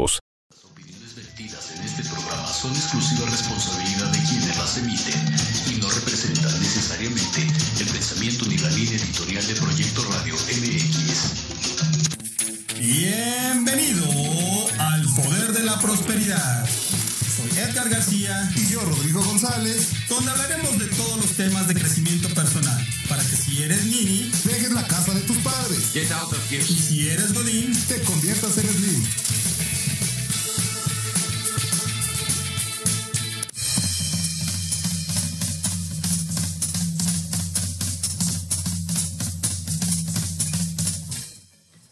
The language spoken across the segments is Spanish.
Las opiniones vertidas en este programa son exclusiva responsabilidad de quienes las emiten y no representan necesariamente el pensamiento ni la línea editorial de Proyecto Radio MX. Bienvenido al Poder de la Prosperidad. Soy Edgar García Y yo, Rodrigo González, donde hablaremos de todos los temas de crecimiento personal, para que si eres mini dejes la casa de tus padres, y si eres godín, te conviertas en Slim.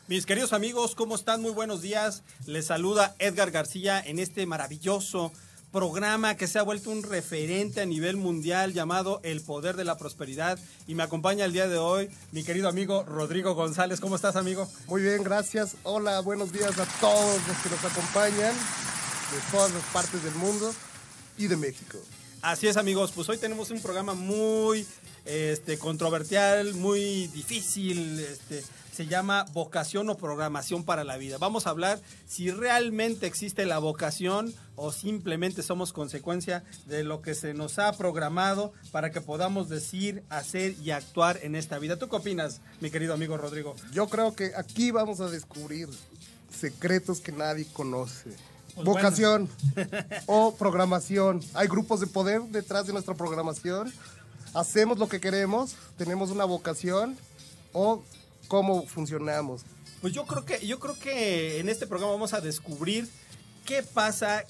Mis queridos amigos, ¿cómo están? Muy buenos días. Les saluda Edgar García en este maravilloso programa que se ha vuelto un referente a nivel mundial llamado El Poder de la Prosperidad. Y me acompaña el día de hoy mi querido amigo Rodrigo González. ¿Cómo estás, amigo? Muy bien, gracias. Hola, buenos días a todos los que nos acompañan de todas las partes del mundo y de México. Así es, amigos. Pues hoy tenemos un programa muy este, controversial, muy difícil. Este, se llama vocación o programación para la vida. Vamos a hablar si realmente existe la vocación o simplemente somos consecuencia de lo que se nos ha programado para que podamos decir, hacer y actuar en esta vida. ¿Tú qué opinas, mi querido amigo Rodrigo? Yo creo que aquí vamos a descubrir secretos que nadie conoce. Pues Vocación o programación. Hay grupos de poder detrás de nuestra programación. Hacemos lo que queremos, tenemos una vocación o cómo funcionamos. Pues yo creo que, yo creo que en este programa vamos a descubrir qué pasa,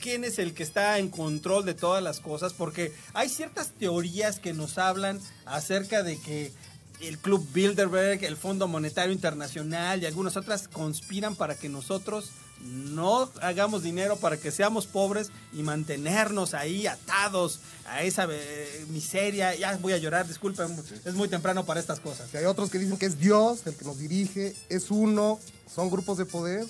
quién es el que está en control de todas las cosas, porque hay ciertas teorías que nos hablan acerca de que el Club Bilderberg, el Fondo Monetario Internacional y algunas otras conspiran para que nosotros no hagamos dinero para que seamos pobres y mantenernos ahí atados a esa eh, miseria. Ya voy a llorar, disculpen, es muy temprano para estas cosas. Hay otros que dicen que es Dios el que nos dirige, es uno, son grupos de poder.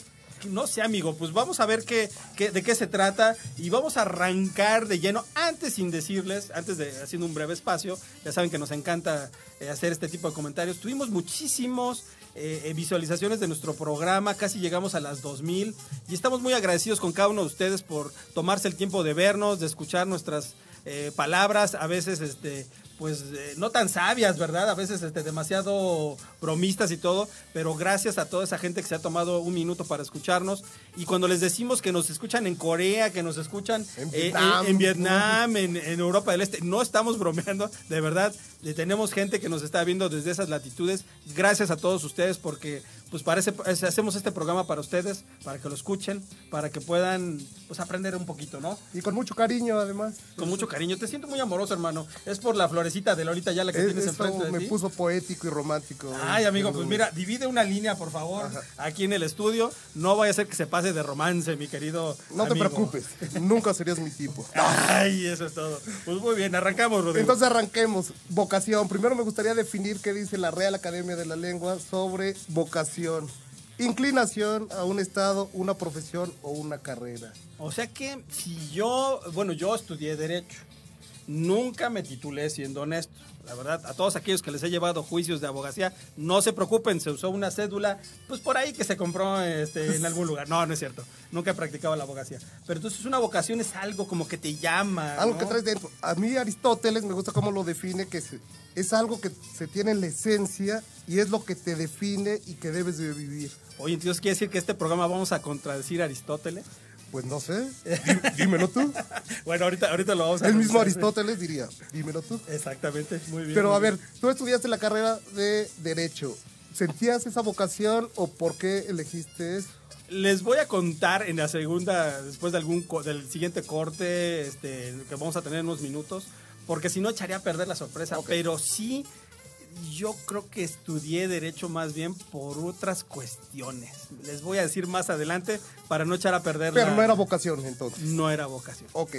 No sé, amigo, pues vamos a ver qué, qué- de qué se trata y vamos a arrancar de lleno. Antes, sin decirles, antes de haciendo un breve espacio, ya saben que nos encanta eh, hacer este tipo de comentarios. Tuvimos muchísimos eh, visualizaciones de nuestro programa, casi llegamos a las 2000 y estamos muy agradecidos con cada uno de ustedes por tomarse el tiempo de vernos, de escuchar nuestras eh, palabras, a veces este pues eh, no tan sabias, ¿verdad? A veces este, demasiado bromistas y todo, pero gracias a toda esa gente que se ha tomado un minuto para escucharnos. Y cuando les decimos que nos escuchan en Corea, que nos escuchan En eh, Vietnam. en, en Vietnam, en, en Europa del Este, no estamos bromeando, de verdad, tenemos gente que nos está viendo desde esas latitudes. Gracias a todos ustedes porque pues parece, es- hacemos este programa para ustedes, para que lo escuchen, para que puedan pues aprender un poquito, ¿no? Y con mucho cariño, además. Con mucho cariño. Te siento muy amoroso, hermano. Es por la florecita de Lolita ya la que Es- tienes enfrente de me ti. puso poético y romántico. Ay, amigo, pues mira, divide una línea, por favor, aquí en el estudio. No vaya a ser que se pase de romance, mi querido. No te preocupes, nunca serías mi tipo. Ay, eso es todo. Pues muy bien, arrancamos, Rodrigo. Entonces arranquemos. Vocación. Primero me gustaría definir qué dice la Real Academia de la Lengua sobre vocación. Inclinación a un estado, una profesión o una carrera. O sea que si yo, bueno, yo estudié Derecho. Nunca me titulé siendo honesto. La verdad, a todos aquellos que les he llevado juicios de abogacía, no se preocupen, se usó una cédula, pues por ahí que se compró este, en algún lugar. No, no es cierto. Nunca he practicado la abogacía. Pero entonces una vocación es algo como que te llama. Algo ¿no? que traes dentro. A mí Aristóteles me gusta cómo lo define, que es algo que se tiene en la esencia y es lo que te define y que debes de vivir. Oye, entonces quiere decir que este programa vamos a contradecir a Aristóteles. Pues no sé, dí- dímelo tú. Bueno, ahorita, ahorita lo vamos a El mismo. Aristóteles diría, dímelo tú. Exactamente, muy bien. Pero muy a bien. ver, tú estudiaste la carrera de Derecho. ¿Sentías esa vocación o por qué elegiste eso? Les voy a contar en la segunda, después de algún del siguiente corte, este, que vamos a tener en unos minutos, porque si no echaría a perder la sorpresa. Pero sí, yo creo que estudié derecho más bien por otras cuestiones. Les voy a decir más adelante para no echar a perder. Pero la- no era vocación entonces. no era vocación. Ok.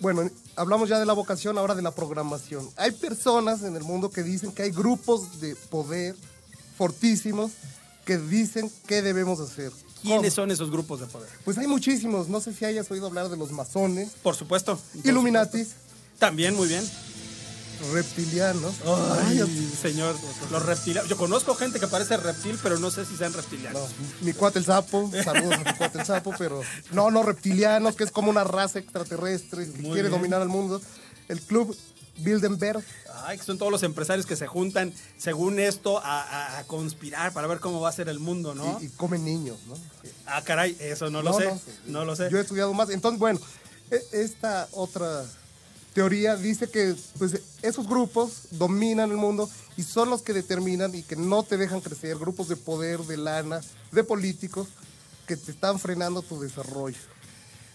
Bueno, hablamos ya de la vocación, ahora de la programación. Hay personas en el mundo que dicen que hay grupos de poder fortísimos que dicen qué debemos hacer. ¿Quiénes ¿Cómo? son esos grupos de poder? Pues hay muchísimos. No sé si hayas oído hablar de los masones, Por supuesto. por Illuminatis, supuesto. También, muy bien. Reptilianos. Ay, señor, los reptilianos. Yo conozco gente que parece reptil, pero no sé si sean reptilianos. No, mi cuate el sapo, saludos a mi cuate el sapo, pero no, no, reptilianos, que es como una raza extraterrestre que Muy quiere bien. dominar al mundo. El club Bilderberg, Ay, que son todos los empresarios que se juntan, según esto, a, a- a conspirar para ver cómo va a ser el mundo, ¿no? y, y comen niños, ¿no? Ah, caray, eso no lo sé. No, lo sé. Yo he estudiado más. Entonces, bueno, e- esta otra teoría dice que pues, esos grupos dominan el mundo y son los que determinan y que no te dejan crecer, grupos de poder, de lana, de políticos que te están frenando tu desarrollo.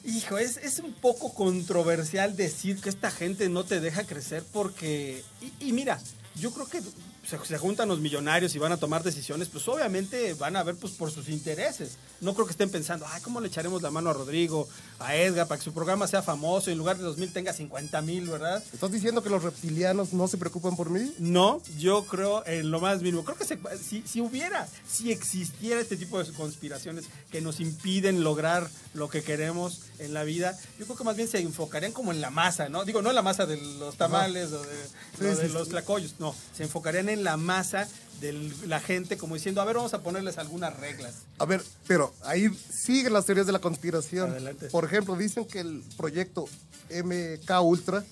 Hijo, es, es un poco controversial decir que esta gente no te deja crecer porque... Y, y mira, yo creo que se, se juntan los millonarios y van a tomar decisiones, pues obviamente van a ver pues por sus intereses. No creo que estén pensando, ay, ¿cómo le echaremos la mano a Rodrigo, a Edgar, para que su programa sea famoso y en lugar de 2.000 tenga 50 mil, ¿verdad? ¿Estás diciendo que los reptilianos no se preocupan por mí? No, yo creo en lo más mínimo. Creo que se- si, si hubiera, si existiera este tipo de conspiraciones que nos impiden lograr lo que queremos en la vida, yo creo que más bien se enfocarían como en la masa, ¿no? Digo, no en la masa de los tamales o de, Sí, de sí, los tlacoyos, no, se enfocarían en la masa de la gente como diciendo, a ver, vamos a ponerles algunas reglas. A ver, pero ahí siguen las teorías de la conspiración. Adelante. Por ejemplo, dicen que el proyecto MK Ultra,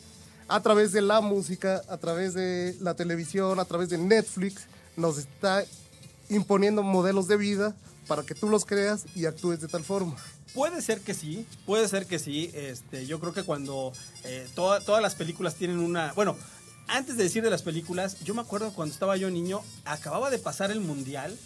a través de la música, a través de la televisión, a través de Netflix, nos está imponiendo modelos de vida para que tú los creas y actúes de tal forma. Puede ser que sí, puede ser que sí. Este, yo creo que cuando eh, toda- todas las películas tienen una. Bueno, antes de decir de las películas, yo me acuerdo cuando estaba yo niño, acababa de pasar el mundial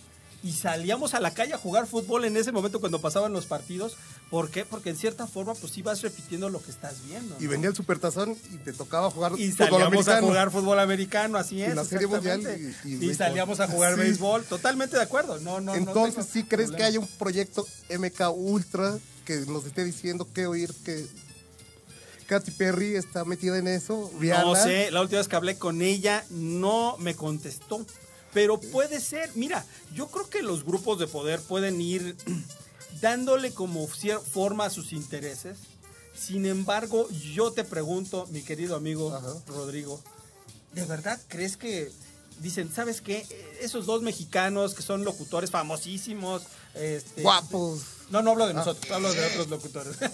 y salíamos a la calle a jugar fútbol en ese momento cuando pasaban los partidos. ¿Por qué? Porque en cierta forma, pues sí vas repitiendo lo que estás viendo. ¿no? Y venía el supertazón y te tocaba jugar Y fútbol salíamos a americano. jugar fútbol americano, así es. la Serie Mundial exactamente. y- y y, salíamos a jugar Sí. béisbol. Totalmente de acuerdo. No, no, no Entonces, ¿sí crees que haya un proyecto MK Ultra que nos esté diciendo qué oír, que Katy Perry está metida en eso? No Rihanna. sé, la última vez que hablé con ella no me contestó. Pero puede ser, mira, yo creo que los grupos de poder pueden ir dándole como forma a sus intereses. Sin embargo, yo te pregunto, mi querido amigo Ajá. Rodrigo, ¿de verdad crees que dicen, ¿sabes qué? Esos dos mexicanos que son locutores famosísimos, este, Guapos. No, no hablo de nosotros, hablo de otros locutores.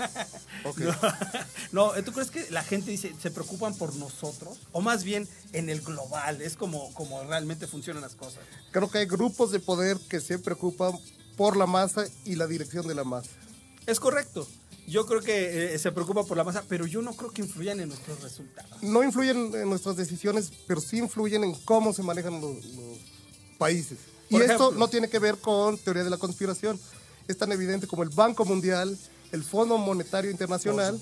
Ok. No, ¿tú crees que la gente dice, se preocupan por nosotros? O más bien en el global, es como, como realmente funcionan las cosas. Creo que hay grupos de poder que se preocupan por la masa y la dirección de la masa. Es correcto. Yo creo que eh, se preocupa por la masa, pero yo no creo que influyan en nuestros resultados. No influyen en nuestras decisiones, pero sí influyen en cómo se manejan los, los países. Por y esto ejemplo. no tiene que ver con teoría de la conspiración. Es tan evidente como el Banco Mundial, el Fondo Monetario Internacional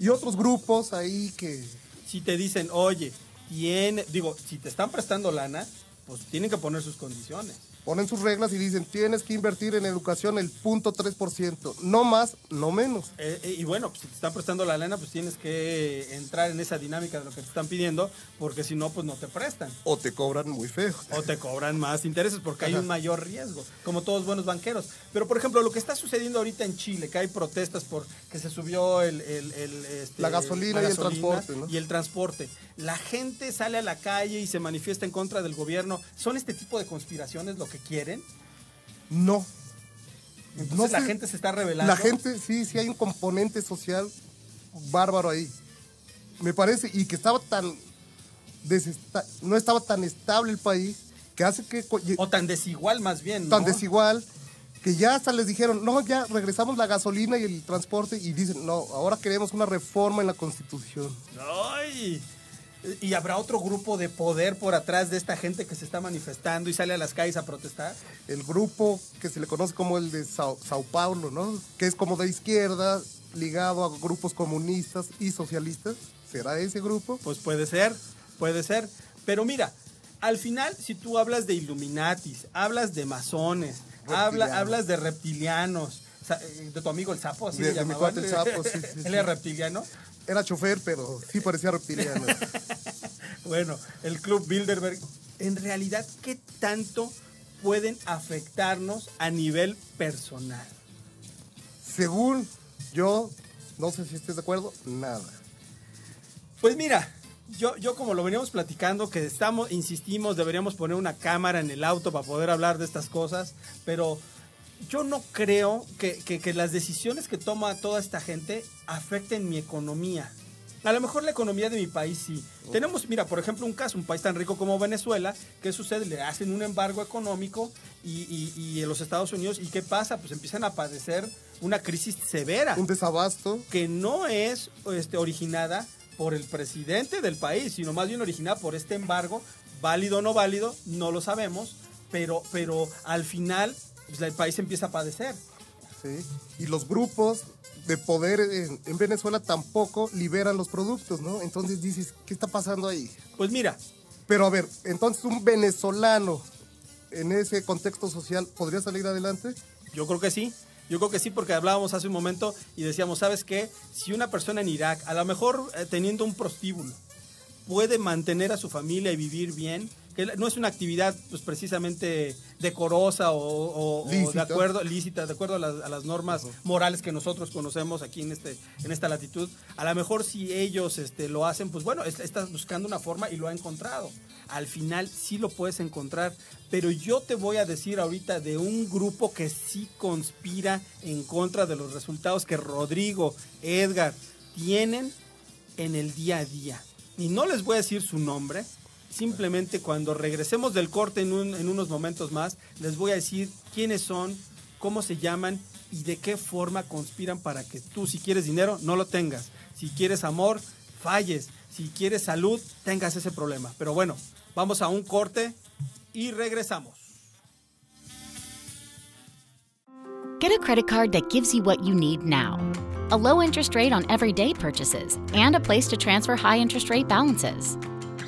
y otros grupos ahí que Si te dicen, oye, tiene, digo, si te están prestando lana, pues tienen que poner sus condiciones. Ponen sus reglas y dicen, tienes que invertir en educación el punto 3%, no más, no menos. Eh, eh, y bueno, pues si te están prestando la lana, pues tienes que entrar en esa dinámica de lo que te están pidiendo, porque si no, pues no te prestan. O te cobran muy feo. O te cobran más intereses porque hay un mayor riesgo, como todos buenos banqueros. Pero, por ejemplo, lo que está sucediendo ahorita en Chile, que hay protestas por que se subió el, el- el, este, La gasolina y el transporte, ¿no? Y el transporte. La gente sale a la calle y se manifiesta en contra del gobierno. ¿Son este tipo de conspiraciones lo que quieren? No. Entonces No la gente se está revelando. La gente, sí, sí hay un componente social bárbaro ahí. Me parece, y que estaba tan desesta- no estaba tan estable el país, que hace que O tan desigual más bien. ¿no? tan desigual, que ya hasta les dijeron, no, ya regresamos la gasolina y el transporte, y dicen, no, ahora queremos una reforma en la constitución. ¡Ay! ¿Y habrá otro grupo de poder por atrás de esta gente que se está manifestando y sale a las calles a protestar? El grupo que se le conoce como el de Sao, Sao Paulo, ¿no? Que es como de izquierda, ligado a grupos comunistas y socialistas. ¿Será ese grupo? Pues puede ser, puede ser. Pero mira, al final, si tú hablas de Illuminatis, hablas de masones, habla- hablas de reptilianos, eh, de tu amigo el sapo, así De- le mi cuate el sapo, sí, sí, Él era reptiliano. Era chofer, pero sí parecía reptiliano. Bueno, el Club Bilderberg, en realidad, ¿qué tanto pueden afectarnos a nivel personal? Según yo, no sé si estés de acuerdo, nada. Pues mira, yo, yo como lo veníamos platicando, que estamos, insistimos, deberíamos poner una cámara en el auto para poder hablar de estas cosas, pero yo no creo que, que- que las decisiones que toma toda esta gente afecten mi economía. A lo mejor la economía de mi país sí. Tenemos, mira, por ejemplo, un caso, un país tan rico como Venezuela, ¿qué sucede? Le hacen un embargo económico y, y- y en los Estados Unidos, ¿y qué pasa? Pues empiezan a padecer una crisis severa Un desabasto. que no es este, originada por el presidente del país, sino más bien originada por este embargo, válido o no válido, no lo sabemos, pero, pero al final pues, el país empieza a padecer. ¿sí? Y los grupos de poder en, en Venezuela tampoco liberan los productos, ¿no? Entonces dices, ¿qué está pasando ahí? Pues mira, Pero a ver, entonces un venezolano en ese contexto social podría salir adelante. yo creo que sí. Yo creo que sí, porque hablábamos hace un momento y decíamos, ¿sabes qué? Si una persona en Irak, a lo mejor eh, teniendo un prostíbulo, puede mantener a su familia y vivir bien, que no es una actividad pues precisamente decorosa o, o- o de Lícita. acuerdo lícita, de acuerdo a las, a las normas morales que nosotros conocemos aquí en este en esta latitud. A lo mejor si ellos este, lo hacen, pues bueno, es- estás buscando una forma y lo ha encontrado. Al final sí lo puedes encontrar, pero yo te voy a decir ahorita de un grupo que sí conspira en contra de los resultados que Rodrigo, Edgar tienen en el día a día. Y no les voy a decir su nombre, simplemente cuando regresemos del corte en, un- en unos momentos más, les voy a decir quiénes son, cómo se llaman y de qué forma conspiran para que tú, si quieres dinero, no lo tengas. Si quieres amor, falles. Si quieres salud, tengas ese problema. Pero bueno, vamos a un corte y regresamos. Get a credit card that gives you what you need now a low interest rate on everyday purchases and a place to transfer high interest rate balances.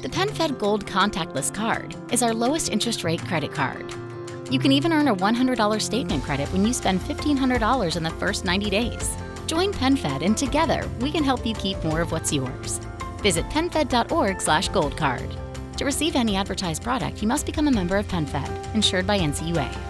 The PenFed Gold Contactless Card is our lowest interest rate credit card. You can even earn a $100 statement credit when you spend $1,500 in the first 90 days. Join PenFed and together we can help you keep more of what's yours. Visit penfed.org/goldcard. To receive any advertised product, you must become a member of PenFed, insured by NCUA.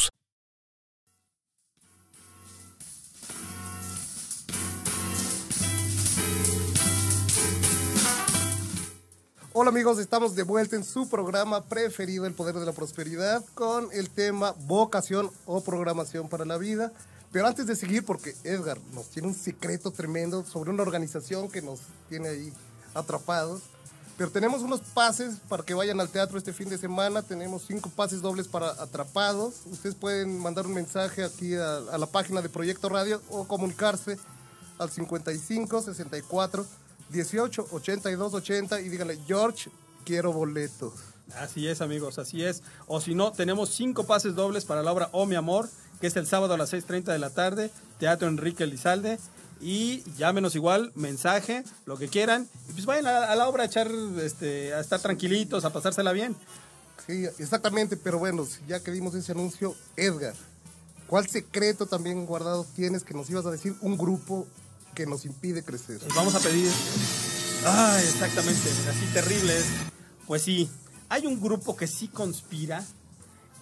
Hola amigos, estamos de vuelta en su programa preferido, El Poder de la Prosperidad, con el tema vocación o programación para la vida. Pero antes de seguir, porque Edgar nos tiene un secreto tremendo sobre una organización que nos tiene ahí atrapados. Pero tenemos unos pases para que vayan al teatro este fin de semana. Tenemos cinco pases dobles para atrapados. Ustedes pueden mandar un mensaje aquí a, la página de Proyecto Radio o comunicarse al 55 64 18 82 80 y díganle, George, quiero boletos. Así es, amigos, así es. O si no, tenemos cinco pases dobles para la obra Oh Mi Amor, que es el sábado a las 6.30 de la tarde, Teatro Enrique Elizalde. Y llámenos igual, mensaje, lo que quieran. Y pues vayan a, a la obra a echar, este, a estar tranquilitos, a pasársela bien. Sí, exactamente, pero bueno, ya que dimos ese anuncio, Edgar, ¿cuál secreto también guardado tienes que nos ibas a decir un grupo que nos impide crecer? Les vamos a pedir. Ay, exactamente, así terrible es. Pues sí, hay un grupo que sí conspira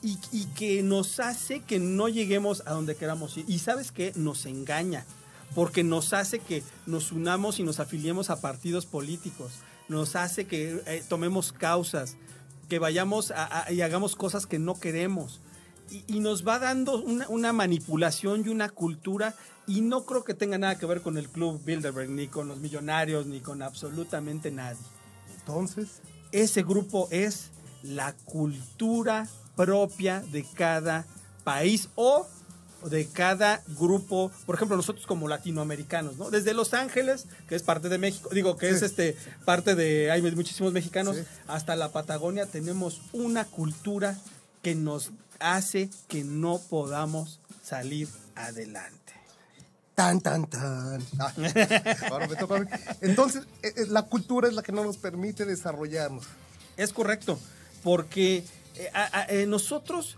y, y que nos hace que no lleguemos a donde queramos ir. Y sabes qué? Nos engaña, porque nos hace que nos unamos y nos afiliemos a partidos políticos. Nos hace que eh, tomemos causas, que vayamos a- a- y hagamos cosas que no queremos. Y, y nos va dando una, una manipulación y una cultura y no creo que tenga nada que ver con el club Bilderberg, ni con los millonarios, ni con absolutamente nadie. Entonces, Ese grupo es la cultura propia de cada país o de cada grupo, por ejemplo, nosotros como latinoamericanos, ¿no? Desde Los Ángeles, que es parte de México, digo que es este parte de hay muchísimos mexicanos, Sí. hasta la Patagonia tenemos una cultura que nos hace que no podamos salir adelante. tan, tan, tan. Ah, ahora me toca a mí. Entonces, eh, eh, la cultura es la que no nos permite desarrollarnos. Es correcto, porque eh, nosotros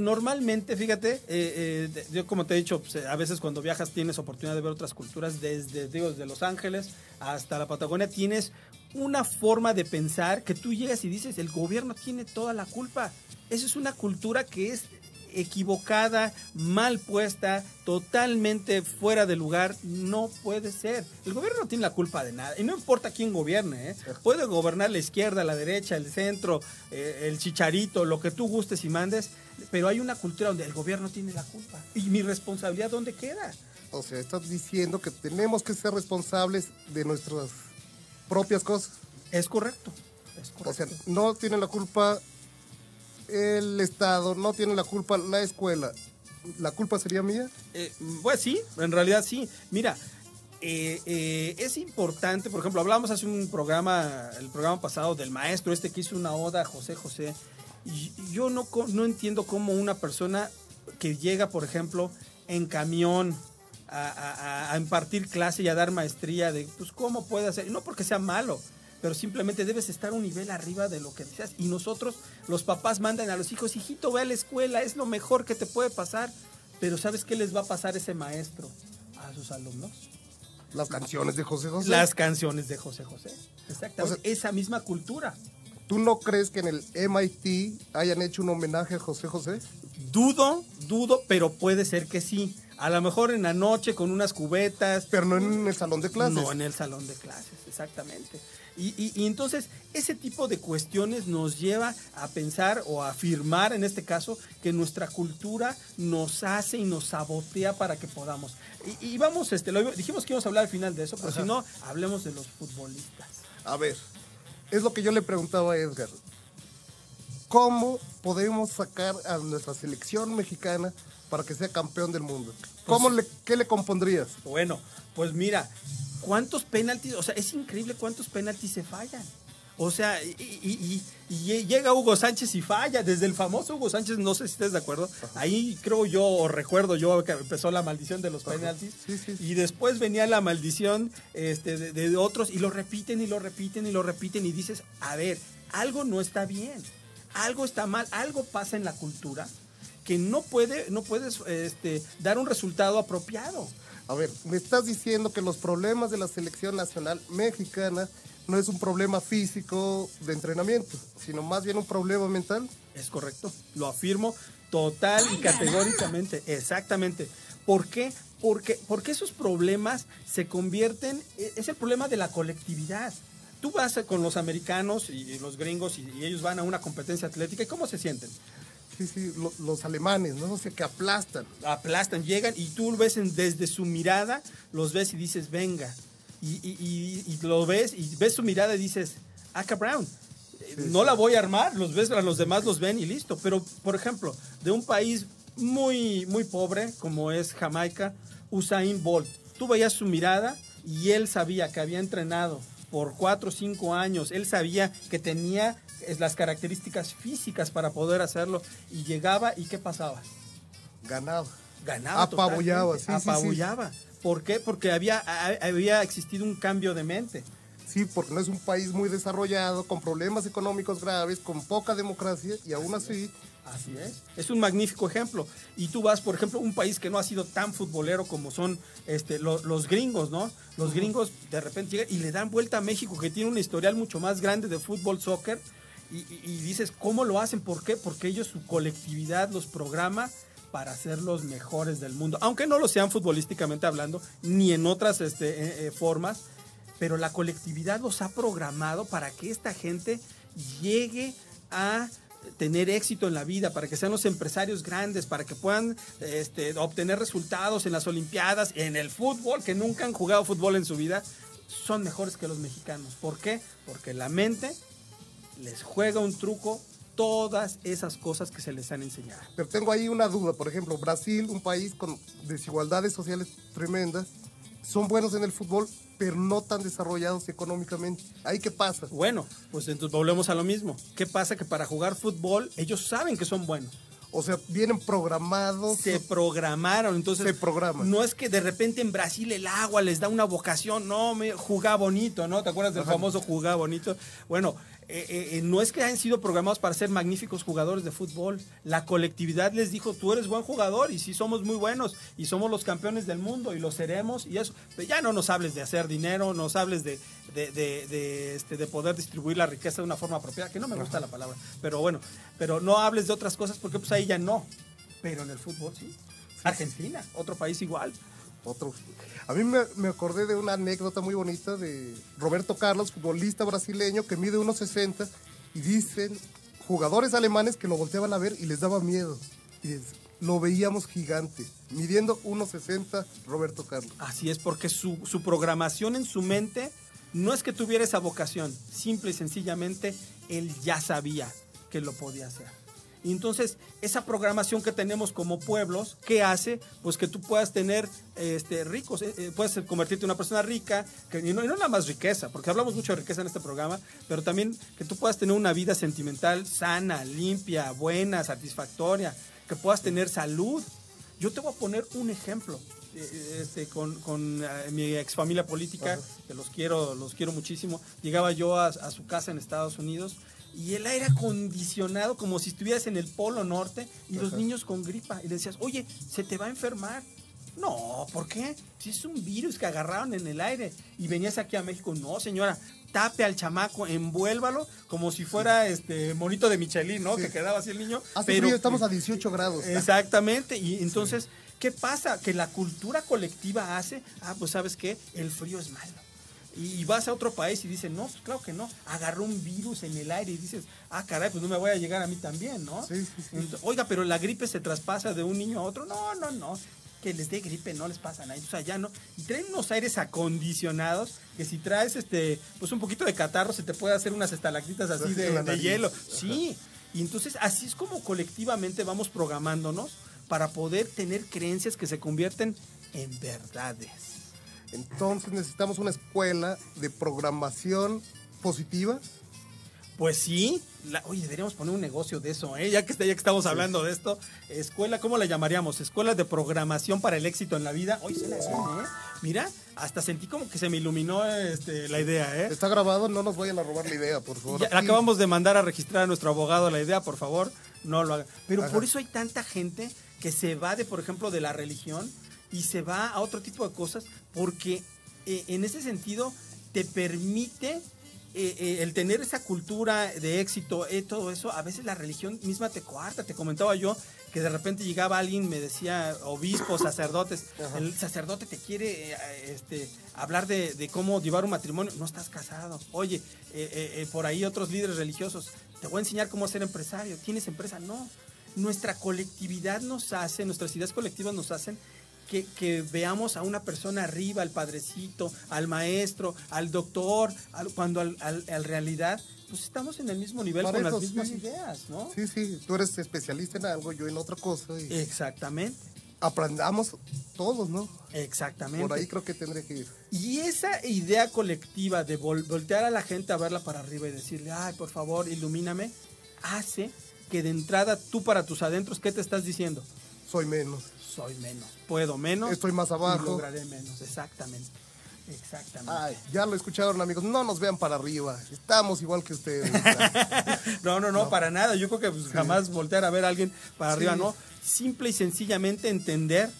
normalmente, fíjate, eh, eh, yo como te he dicho, pues, a veces cuando viajas tienes oportunidad de ver otras culturas, desde, digo, desde Los Ángeles hasta la Patagonia, tienes una forma de pensar que tú llegas y dices, el gobierno tiene toda la culpa. Esa es una cultura que es equivocada, mal puesta, totalmente fuera de lugar, no puede ser. El gobierno no tiene la culpa de nada, y no importa quién gobierne, ¿eh? puede gobernar la izquierda, la derecha, el centro, eh, el chicharito, lo que tú gustes y mandes, pero hay una cultura donde el gobierno tiene la culpa. ¿Y mi responsabilidad dónde queda? O sea, estás diciendo que tenemos que ser responsables de nuestras propias cosas. Es correcto. Es O sea, no tiene la culpa el Estado, no tiene la culpa la escuela. ¿La culpa sería mía? Eh, pues sí, en realidad sí. Mira, eh, eh, es importante, por ejemplo, hablábamos hace un programa, el programa pasado del maestro este que hizo una oda a José José. Y yo no, no entiendo cómo una persona que llega, por ejemplo, en camión a, a- a- a impartir clase y a dar maestría, de pues cómo puede hacer, y no porque sea malo, pero simplemente debes estar un nivel arriba de lo que deseas. Y nosotros, los papás, mandan a los hijos, hijito, ve a la escuela, es lo mejor que te puede pasar. Pero ¿sabes qué les va a pasar ese maestro a sus alumnos? Las canciones de José José. Las canciones de José José. Exactamente. O sea- esa misma cultura. ¿Tú no crees que en el MIT hayan hecho un homenaje a José José? Dudo, dudo, pero puede ser que sí. A lo mejor en la noche con unas cubetas. Pero no en el salón de clases. No en el salón de clases, exactamente. Y, y- y entonces ese tipo de cuestiones nos lleva a pensar o a afirmar en este caso que nuestra cultura nos hace y nos sabotea para que podamos. Y, y vamos, este, lo, dijimos que íbamos a hablar al final de eso, pero si no, hablemos de los futbolistas. A ver, es lo que yo le preguntaba a Edgar. ¿Cómo podemos sacar a nuestra selección mexicana para que sea campeón del mundo? ¿Cómo le, ¿Qué le compondrías? Bueno, pues mira, ¿cuántos penaltis? O sea, es increíble cuántos penaltis se fallan. O sea, y, y- y- y llega Hugo Sánchez y falla, desde el famoso Hugo Sánchez, no sé si estés de acuerdo, ahí creo yo, o recuerdo yo que empezó la maldición de los penaltis, Sí, sí, sí. y después venía la maldición este, de, de otros, y lo repiten y lo repiten y lo repiten, y dices, a ver, algo no está bien, algo está mal, algo pasa en la cultura que no puede, no puedes este, dar un resultado apropiado. A ver, me estás diciendo que los problemas de la selección nacional mexicana no es un problema físico de entrenamiento, sino más bien un problema mental. Es correcto, lo afirmo total y categóricamente, exactamente. ¿Por qué? Porque, porque esos problemas se convierten, e- es el problema de la colectividad. Tú vas con los americanos y, y los gringos y, y ellos van a una competencia atlética y ¿cómo se sienten? Sí, sí, lo- los alemanes, ¿no? O sea, que aplastan. aplastan, llegan y tú ves en- desde su mirada, los ves y dices, venga. Y, y- y- y lo ves y ves su mirada y dices, Aka Brown. Eh, no la voy a armar, los ves, a los demás los ven y listo. Pero, por ejemplo, de un país muy, muy pobre como es Jamaica, Usain Bolt, tú veías su mirada y él sabía que había entrenado por cuatro o cinco años, él sabía que tenía las características físicas para poder hacerlo y llegaba y ¿qué pasaba? Ganaba. Ganaba. Apabullaba, sí, sí, sí. Apabullaba. ¿Por qué? Porque había, había existido un cambio de mente. Sí, porque no es un país muy desarrollado, con problemas económicos graves, con poca democracia y aún así Así es. Es un magnífico ejemplo. Y tú vas, por ejemplo, un país que no ha sido tan futbolero como son este, lo- los gringos, ¿no? Los gringos de repente llegan y le dan vuelta a México, que tiene un historial mucho más grande de fútbol, soccer. Y, dices, ¿cómo lo hacen? ¿Por qué? Porque ellos, su colectividad los programa para ser los mejores del mundo. Aunque no lo sean futbolísticamente hablando, ni en otras este, eh, eh, formas. Pero la colectividad los ha programado para que esta gente llegue a tener éxito en la vida, para que sean los empresarios grandes, para que puedan este, obtener resultados en las Olimpiadas, en el fútbol, que nunca han jugado fútbol en su vida, son mejores que los mexicanos. ¿Por qué? Porque la mente les juega un truco todas esas cosas que se les han enseñado. Pero tengo ahí una duda, por ejemplo, Brasil, un país con desigualdades sociales tremendas, son buenos en el fútbol, pero no tan desarrollados económicamente. ¿Ahí qué pasa? Bueno, pues entonces volvemos a lo mismo. ¿Qué pasa? Que para jugar fútbol ellos saben que son buenos. O sea, vienen programados. Se programaron, entonces Se programan. no es que de repente en Brasil el agua les da una vocación, no, me jugá bonito, ¿no? ¿Te acuerdas del famoso jugá bonito? Bueno, eh, eh, eh, no es que hayan sido programados para ser magníficos jugadores de fútbol. La colectividad les dijo, tú eres buen jugador y sí somos muy buenos y somos los campeones del mundo y lo seremos y eso. Pero ya no nos hables de hacer dinero, nos hables de, de, de- de, este, de poder distribuir la riqueza de una forma apropiada, que no me gusta la palabra, pero bueno, pero no hables de otras cosas porque pues ahí ya no. Pero en el fútbol sí. Argentina, otro país igual. Otro. A mí me, me acordé de una anécdota muy bonita de Roberto Carlos, futbolista brasileño que mide 1.60 y dicen jugadores alemanes que lo volteaban a ver y les daba miedo. Y dices, lo veíamos gigante, midiendo 1.60 Roberto Carlos. Así es, porque su, su programación en su mente no es que tuviera esa vocación, simple y sencillamente él ya sabía que lo podía hacer. Y entonces, esa programación que tenemos como pueblos, ¿qué hace? Pues que tú puedas tener este, ricos, eh, eh, puedes convertirte en una persona rica, que, y, no, y no nada más riqueza, porque hablamos mucho de riqueza en este programa, pero también que tú puedas tener una vida sentimental sana, limpia, buena, satisfactoria, que puedas tener salud. Yo te voy a poner un ejemplo. eh, Este, con, con, eh, mi ex familia política, que los quiero, los quiero muchísimo. Llegaba yo a, a su casa en Estados Unidos y el aire acondicionado como si estuvieras en el Polo Norte y los niños con gripa. Y le decías, oye, se te va a enfermar. No, ¿por qué? Si es un virus que agarraron en el aire y venías aquí a México, no, señora, tape al chamaco, envuélvalo como si fuera este monito de Michelin, ¿no? Que quedaba así el niño. Hace frío, estamos a 18 grados. Exactamente. Y entonces, ¿qué pasa? Que la cultura colectiva hace, ah, pues sabes qué, el frío es malo. Y vas a otro país y dicen, no, pues claro que no, agarró un virus en el aire y dices, ah, caray, pues no me voy a llegar a mí también, ¿no? Sí, sí, sí. Oiga, pero la gripe se traspasa de un niño a otro. No, no, no. Que les dé gripe, no les pasa nada. Sea, ya no. Y traen unos aires acondicionados que si traes este, pues un poquito de catarro se te puede hacer unas estalactitas así de, hielo. Sí. Y entonces así es como colectivamente vamos programándonos para poder tener creencias que se convierten en verdades. Entonces necesitamos una escuela de programación positiva. Pues sí, la- oye, deberíamos poner un negocio de eso, ¿eh? ya, que, ya que estamos hablando de esto. Escuela, ¿cómo la llamaríamos? Escuela de programación para el éxito en la vida. Oye, suena bien, ¿eh? Mira, hasta sentí como que se me iluminó este, la idea, ¿eh? Está grabado, no nos vayan a robar la idea, por favor. Ya acabamos de mandar a registrar a nuestro abogado la idea, por favor, no lo hagan. Pero por eso hay tanta gente que se va de, por ejemplo, de la religión y se va a otro tipo de cosas porque eh, en ese sentido te permite eh, eh, el tener esa cultura de éxito, eh, todo eso, a veces la religión misma te coarta. Te comentaba yo que de repente llegaba alguien, me decía, obispos, sacerdotes, el sacerdote te quiere este, hablar de, de cómo llevar un matrimonio, no estás casado. Oye, por ahí otros líderes religiosos, te voy a enseñar cómo ser empresario. ¿Tienes empresa? No. Nuestra colectividad nos hace, nuestras ideas colectivas nos hacen que, que veamos a una persona arriba, al padrecito, al maestro, al doctor, al- cuando al, al- al realidad, pues estamos en el mismo nivel Para con eso, las mismas sí. ideas, ¿no? Sí, sí, tú eres especialista en algo, yo en otra cosa. Y Exactamente, aprendamos todos, ¿no? exactamente. Por ahí creo que tendré que ir. Y esa idea colectiva de vol- voltear a la gente a verla para arriba y decirle, ay, por favor, ilumíname, hace que de entrada tú para tus adentros, ¿qué te estás diciendo? Soy menos. Soy menos, puedo menos. Estoy más y abajo. lograré menos, exactamente. Exactamente. Ay, ya lo escucharon, amigos. No nos vean para arriba. Estamos igual que ustedes. No, no, no, para nada. Yo creo que pues, jamás voltear a ver a alguien para arriba, no. Simple y sencillamente entender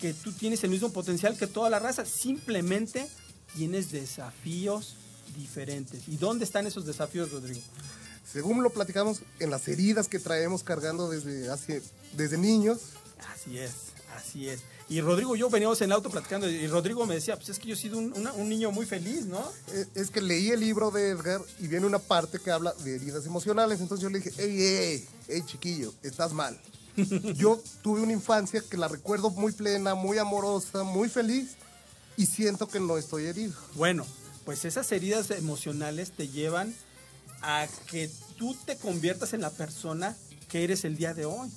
que tú tienes el mismo potencial que toda la raza. Simplemente tienes desafíos diferentes. ¿Y dónde están esos desafíos, Rodrigo? Según lo platicamos en las heridas que traemos cargando desde hace, desde niños, Así es, así es. Y Rodrigo y yo veníamos en el auto platicando y Rodrigo me decía, pues es que yo he sido un, una- un niño muy feliz, ¿no? eh, es que leí el libro de Edgar y viene una parte que habla de heridas emocionales. Entonces yo le dije, hey, hey, hey, chiquillo, estás mal. Yo tuve una infancia que la recuerdo muy plena, muy amorosa, muy feliz y siento que no estoy herido. Bueno, pues esas heridas emocionales te llevan a que tú te conviertas en la persona que eres el día de hoy.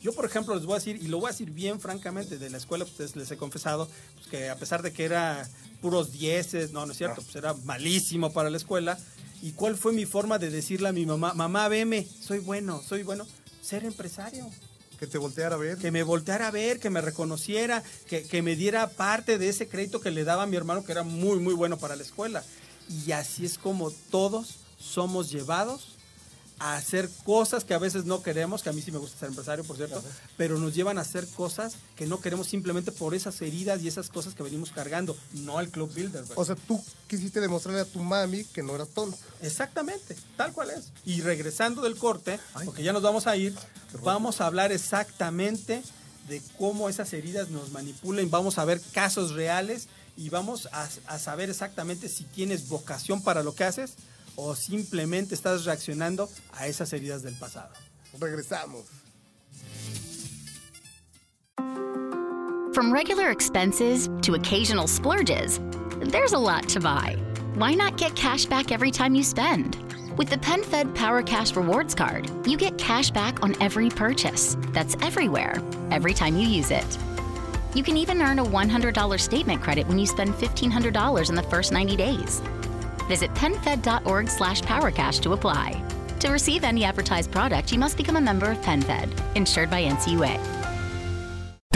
Yo, por ejemplo, les voy a decir, y lo voy a decir bien francamente, de la escuela, pues les, les he confesado, pues, que a pesar de que era puros dieces, no, no es cierto, pues era malísimo para la escuela. ¿Y cuál fue mi forma de decirle a mi mamá, mamá, veme, soy bueno, soy bueno? Ser empresario Que te volteara a ver. que me volteara a ver, que me reconociera, que, que me diera parte de ese crédito que le daba a mi hermano, que era muy, muy bueno para la escuela. Y así es como todos somos llevados a hacer cosas que a veces no queremos, que a mí sí me gusta ser empresario, por cierto, pero nos llevan a hacer cosas que no queremos simplemente por esas heridas y esas cosas que venimos cargando, no al Club Builder. O sea, tú quisiste demostrarle a tu mami que no eras tonto. Exactamente, tal cual es. Y regresando del corte, porque ya nos vamos a ir, vamos a hablar exactamente de cómo esas heridas nos manipulan, vamos a ver casos reales y vamos a, a saber exactamente si tienes vocación para lo que haces o simplemente estás reaccionando a esas heridas del pasado. Regresamos. From regular expenses to occasional splurges, there's a lot to buy. Why not get cash back every time you spend? With the PenFed Power Cash Rewards Card, you get cash back on every purchase. That's everywhere, every time you use it. You can even earn a $100 statement credit when you spend $1,500 in the first 90 days. Visit penfed.org slash powercash to apply. To receive any advertised product, you must become a member of PenFed, insured by NCUA.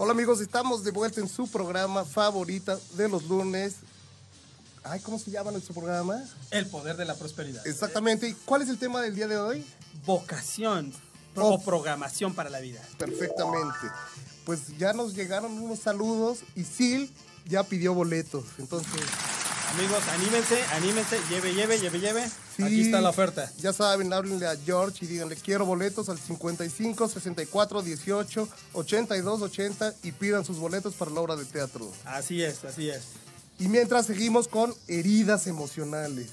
Hola amigos, estamos de vuelta en su programa favorita de los lunes. Ay, ¿cómo se llama nuestro programa? El poder de la prosperidad. Exactamente. ¿Y cuál es el tema del día de hoy? Vocación Oh. o programación para la vida. Perfectamente. Pues ya nos llegaron unos saludos y Sil ya pidió boletos. Entonces, Amigos, anímense, anímense, lleve, lleve, lleve, lleve. sí, Aquí está la oferta. Ya saben, háblenle a George y díganle quiero boletos al 55 64 18 82 80 y pidan sus boletos para la obra de teatro. Así es, así es. Y mientras seguimos con heridas emocionales.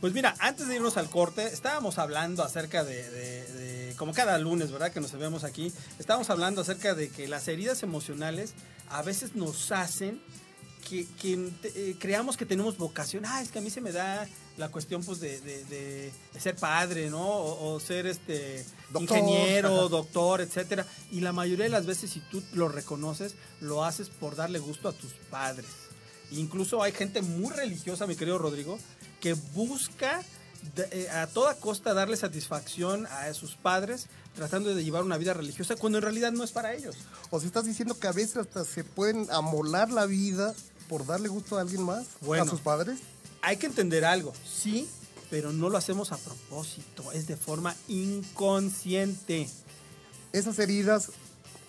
Pues mira, antes de irnos al corte, estábamos hablando acerca de, de- de- como cada lunes, ¿verdad? Que nos vemos aquí, estábamos hablando acerca de que las heridas emocionales a veces nos hacen que, que, eh, creamos que tenemos vocación. Ah, es que a mí se me da la cuestión pues de, de- ser padre, ¿no? O, o ser este Doctor, ingeniero, doctor, etcétera. Y la mayoría de las veces, si tú lo reconoces, lo haces por darle gusto a tus padres. Incluso hay gente muy religiosa, mi querido Rodrigo, que busca de- eh, a toda costa darle satisfacción a sus padres tratando de llevar una vida religiosa cuando en realidad no es para ellos. O si estás diciendo que a veces hasta se pueden amolar la vida por darle gusto a alguien más, Bueno. a sus padres. hay que entender algo, sí, pero no lo hacemos a propósito, es de forma inconsciente. Esas heridas,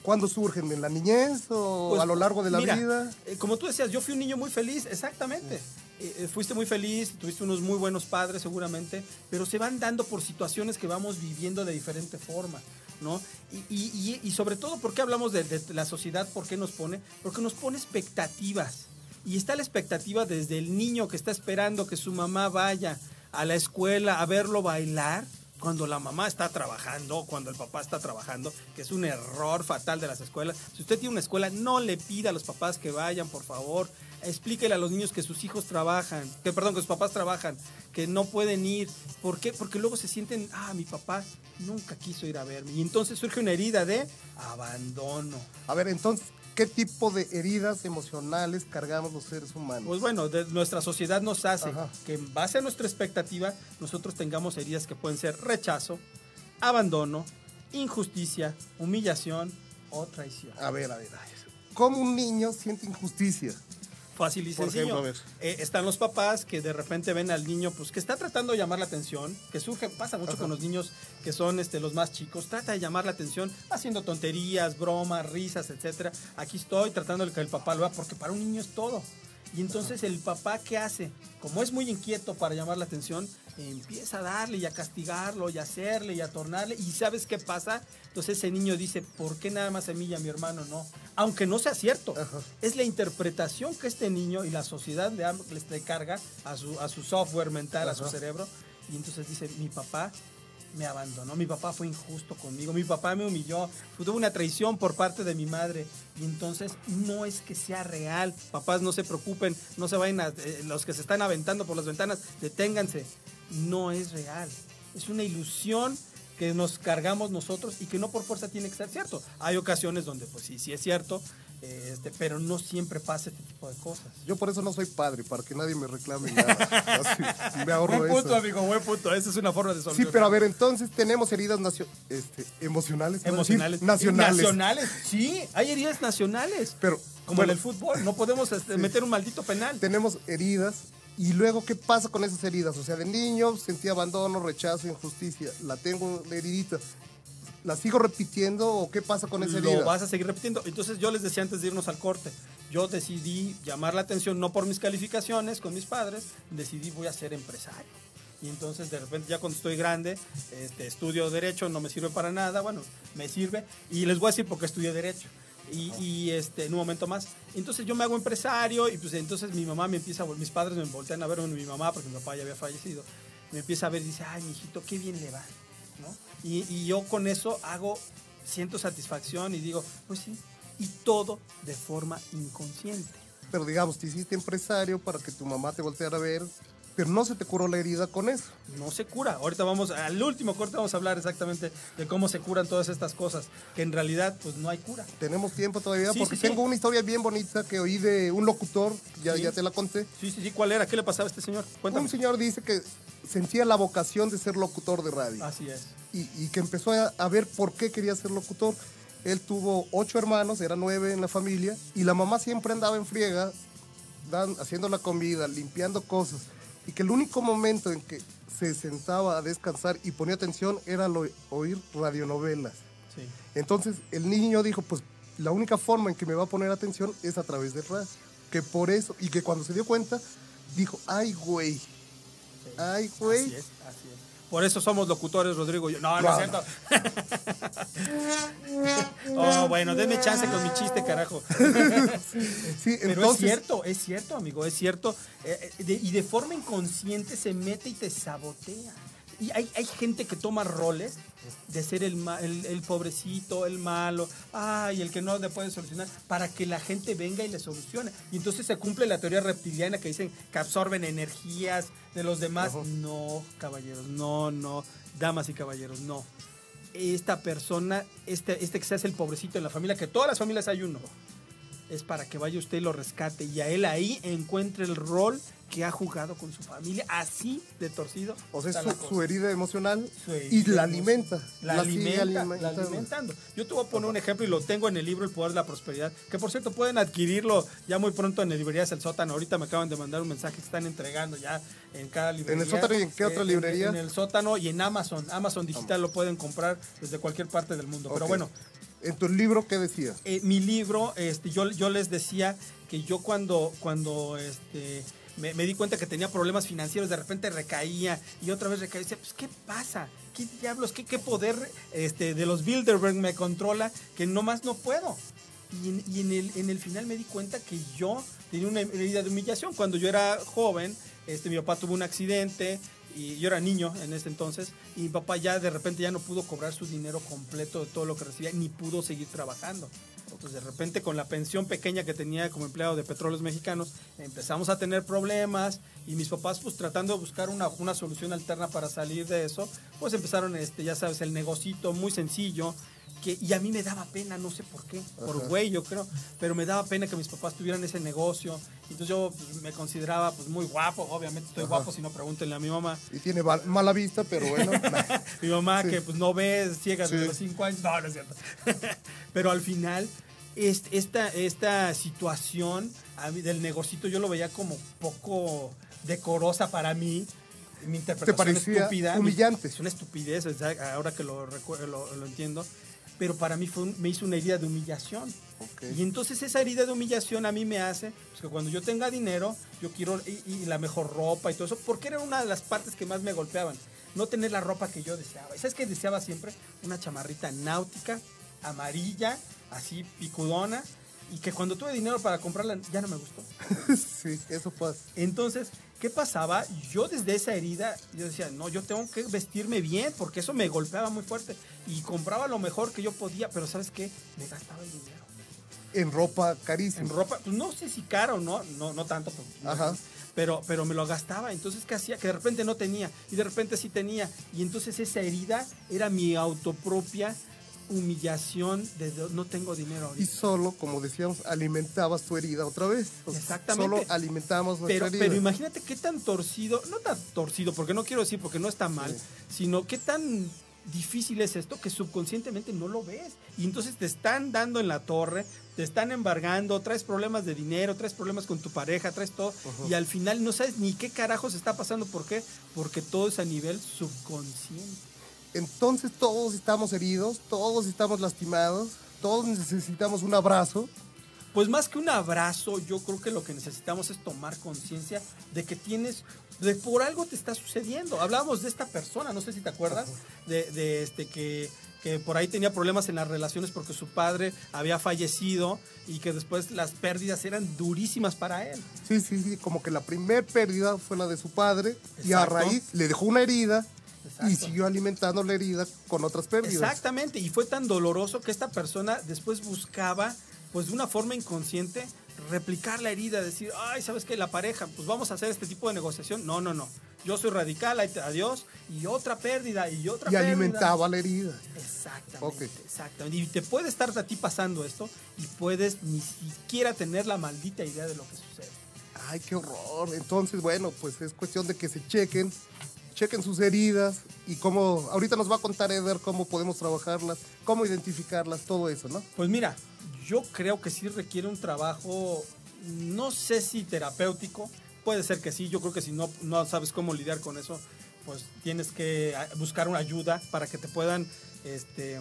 ¿cuándo surgen? ¿En la niñez o Pues, a lo largo de la mira, vida? eh, como tú decías, yo fui un niño muy feliz, exactamente. Eh, eh, fuiste muy feliz, tuviste unos muy buenos padres seguramente, pero se van dando por situaciones que vamos viviendo de diferente forma, ¿no? Y, y- y- y sobre todo, ¿por qué hablamos de, de la sociedad? ¿Por qué nos pone? Porque nos pone expectativas. Y está la expectativa desde el niño que está esperando que su mamá vaya a la escuela a verlo bailar, cuando la mamá está trabajando, cuando el papá está trabajando, que es un error fatal de las escuelas. Si usted tiene una escuela, no le pida a los papás que vayan, por favor. Explíquele a los niños que sus hijos trabajan, que perdón, que sus papás trabajan, que no pueden ir. ¿Por qué? Porque luego se sienten, ah, mi papá nunca quiso ir a verme. Y entonces surge una herida de abandono. A ver, entonces, ¿qué tipo de heridas emocionales cargamos los seres humanos? Pues bueno, de- nuestra sociedad nos hace Ajá. que en base a nuestra expectativa nosotros tengamos heridas que pueden ser rechazo, abandono, injusticia, humillación o traición. A ver, a ver, a ver. ¿Cómo un niño siente injusticia? Fácil y sencillo. ejemplo, a ver. Eh, están los papás que de repente ven al niño pues que está tratando de llamar la atención, que surge, pasa mucho con los niños que son este, los más chicos, trata de llamar la atención haciendo tonterías, bromas, risas, etcétera. Aquí estoy tratando de que el papá lo vea porque para un niño es todo. Y entonces el papá ¿qué hace? Como es muy inquieto para llamar la atención, empieza a darle y a castigarlo y a hacerle y a tornarle. ¿Y sabes qué pasa? Entonces ese niño dice, ¿por qué nada más a mí y a mi hermano no? Aunque no sea cierto. Ajá. Es la interpretación que este niño y la sociedad le, carga a su, a su software mental, a su cerebro. Y entonces dice, mi papá me abandonó, mi papá fue injusto conmigo, mi papá me humilló, tuve una traición por parte de mi madre. Y entonces no es que sea real. Papás, no se preocupen, no se vayan a... eh, los que se están aventando por las ventanas, deténganse. No es real. Es una ilusión que nos cargamos nosotros y que no por fuerza tiene que ser cierto. Hay ocasiones donde pues sí, sí es cierto, eh, este, pero no siempre pasa este tipo de cosas. Yo por eso no soy padre, para que nadie me reclame nada. Así, me ahorro Buen punto, eso. amigo, buen punto. Esa es una forma de Sí, solucionar. pero a ver, entonces tenemos heridas nacio- este, emocionales. Emocionales. nacionales. Nacionales, sí, hay heridas nacionales. Pero, Como bueno, en el fútbol, no podemos este, meter un maldito penal. tenemos heridas y luego qué pasa con esas heridas o sea de niño sentí abandono rechazo injusticia la tengo heridita la sigo repitiendo o qué pasa con esa herida Lo vas a seguir repitiendo. Entonces yo les decía antes de irnos al corte, yo decidí llamar la atención no por mis calificaciones con mis padres, decidí voy a ser empresario. Y entonces de repente ya cuando estoy grande, este, estudio derecho, no me sirve para nada, bueno, me sirve. Y les voy a decir por qué estudio derecho. Y, este, en un momento más. Entonces yo me hago empresario y pues entonces mi mamá me empieza, mis padres me voltean a ver, bueno, mi mamá, porque mi papá ya había fallecido, me empieza a ver y dice, ay, mijito, qué bien le va. ¿no? Y yo con eso hago, siento satisfacción y digo, pues sí, y todo de forma inconsciente. pero digamos te hiciste empresario para que tu mamá te volteara a ver pero no se te curó la herida con eso No se cura. Ahorita vamos, al último corte vamos a hablar exactamente de cómo se curan todas estas cosas, que en realidad pues no hay cura. tenemos tiempo todavía Sí, porque sí, sí. tengo una historia bien bonita que oí de un locutor ya, Sí. ya te la conté Sí, sí, sí, ¿cuál era? ¿Qué le pasaba a este señor? Cuéntame. un señor dice que sentía la vocación de ser locutor de radio Así es. y, y que empezó a, a ver por qué quería ser locutor. Él tuvo ocho hermanos, eran nueve en la familia, y la mamá siempre andaba en friega, dan- haciendo la comida, limpiando cosas, y que el único momento en que se sentaba a descansar y ponía atención era lo- oír radionovelas. Sí. Entonces el niño dijo, pues la única forma en que me va a poner atención es a través del radio. Que por eso, y que cuando se dio cuenta, dijo, ay güey, ay güey. Así es, así es. Por eso somos locutores, Rodrigo. yo. No, no, es cierto. oh, bueno, denme chance con mi chiste, carajo. Sí, Pero entonces, es cierto, es cierto, amigo, es cierto. Eh, eh, de- y de forma inconsciente se mete y te sabotea. Y hay, hay gente que toma roles de ser el, el, el pobrecito, el malo, ay, el que no le puede solucionar, para que la gente venga y le solucione. Y entonces se cumple la teoría reptiliana que dicen que absorben energías de los demás. No, caballeros, no, no, damas y caballeros, no. Esta persona, este, este que se hace el pobrecito en la familia, que todas las familias hay uno, es para que vaya usted y lo rescate y a él ahí encuentre el rol que ha jugado con su familia, así de torcido. O sea, es su, la herida emocional Su y la alimenta. La, sigue alimenta, la alimentando. Yo te voy a poner un ejemplo y lo tengo en el libro El Poder de la Prosperidad, que por cierto pueden adquirirlo ya muy pronto en librerías El Sótano. Ahorita me acaban de mandar un mensaje que están entregando ya en cada librería. el Sótano y en qué otra en- librería? En, el Sótano y en Amazon. Amazon Digital lo pueden comprar desde cualquier parte del mundo. Pero bueno, En tu libro, ¿qué decía? eh, mi libro, este, yo, yo les decía que yo cuando, cuando este, me, di cuenta que tenía problemas financieros, de repente recaía y otra vez recaía, decía, pues ¿qué pasa? ¿Qué diablos? ¿Qué, qué poder este, de los Bilderberg me controla que nomás no puedo? Y, en, y en el, en el final me di cuenta que yo tenía una herida de humillación. Cuando yo era joven, este, mi papá tuvo un accidente y yo era niño en ese entonces y mi papá ya de repente ya no pudo cobrar su dinero completo de todo lo que recibía ni pudo seguir trabajando. Entonces de repente con la pensión pequeña que tenía como empleado de petróleos mexicanos empezamos a tener problemas y mis papás pues tratando de buscar una, una solución alterna para salir de eso pues empezaron este ya sabes el negocito muy sencillo que, y a mí me daba pena, no sé por qué, por Ajá. güey yo creo, pero me daba pena que mis papás tuvieran ese negocio. Entonces yo pues, me consideraba pues muy guapo, obviamente estoy Ajá. guapo si no pregúntenle a mi mamá. Y tiene mala vista, pero bueno. Mi mamá Sí. que pues no ve, ciega desde Sí. los 5 años, no, no es cierto. pero al final est- esta, esta situación a mí, del negocito yo lo veía como poco decorosa para mí. Mi interpretación parecía estúpida. humillante. Es una estupidez, ahora que lo, lo, lo entiendo. Pero para mí fue un- me hizo una herida de humillación. Y entonces esa herida de humillación a mí me hace pues, que cuando yo tenga dinero, yo quiero y, y la mejor ropa y todo eso, porque era una de las partes que más me golpeaban. No tener la ropa que yo deseaba. ¿Y ¿Sabes qué deseaba siempre? Una chamarrita náutica, amarilla, así picudona, y que cuando tuve dinero para comprarla ya no me gustó. sí, eso pasa. Entonces, ¿qué pasaba? Yo desde esa herida, yo decía, no, yo tengo que vestirme bien, porque eso me golpeaba muy fuerte. Y compraba lo mejor que yo podía, pero ¿sabes qué? Me gastaba el dinero. En ropa En carísima. ropa, pues no sé si caro, no, no, no tanto, pues, Ajá. pero, pero me lo gastaba. Entonces, ¿qué hacía? Que de repente no tenía, y de repente sí tenía. Y entonces esa herida era mi autopropia humillación de no tengo dinero Y ahorita. solo, como decíamos, alimentabas tu herida otra vez. O sea, Exactamente. Solo alimentamos nuestra Pero, herida. pero imagínate qué tan torcido, no tan torcido, porque no quiero decir porque no está mal, Sí. sino qué tan difícil es esto que subconscientemente no lo ves. Y entonces te están dando en la torre, te están embargando, traes problemas de dinero, traes problemas con tu pareja, traes todo. Y al final no sabes ni qué carajos está pasando. ¿Por qué? Porque todo es a nivel subconsciente. Entonces todos estamos heridos, todos estamos lastimados, todos necesitamos un abrazo. Pues más que un abrazo, yo creo que lo que necesitamos es tomar conciencia de que tienes, de por algo te está sucediendo. Hablábamos de esta persona, no sé si te acuerdas, de, de este que, que por ahí tenía problemas en las relaciones porque su padre había fallecido y que después las pérdidas eran durísimas para él. Sí, sí, sí, como que la primer pérdida fue la de su padre y a raíz le dejó una herida y siguió alimentando la herida con otras pérdidas. Exactamente, y fue tan doloroso que esta persona después buscaba, pues de una forma inconsciente, replicar la herida, decir, ay, ¿sabes qué? La pareja, pues vamos a hacer este tipo de negociación. No, no, no. Yo soy radical, adiós, y otra pérdida, y otra Y pérdida. alimentaba la herida. Exactamente, exactamente. Y te puede estar a ti pasando esto y puedes ni siquiera tener la maldita idea de lo que sucede. Ay, qué horror. Entonces, bueno, pues es cuestión de que se chequen, chequen sus heridas y cómo, ahorita nos va a contar Eder cómo podemos trabajarlas, cómo identificarlas, todo eso, ¿no? Pues mira, yo creo que sí requiere un trabajo, no sé si terapéutico, puede ser que sí, yo creo que si no, no sabes cómo lidiar con eso, pues tienes que buscar una ayuda para que te puedan este,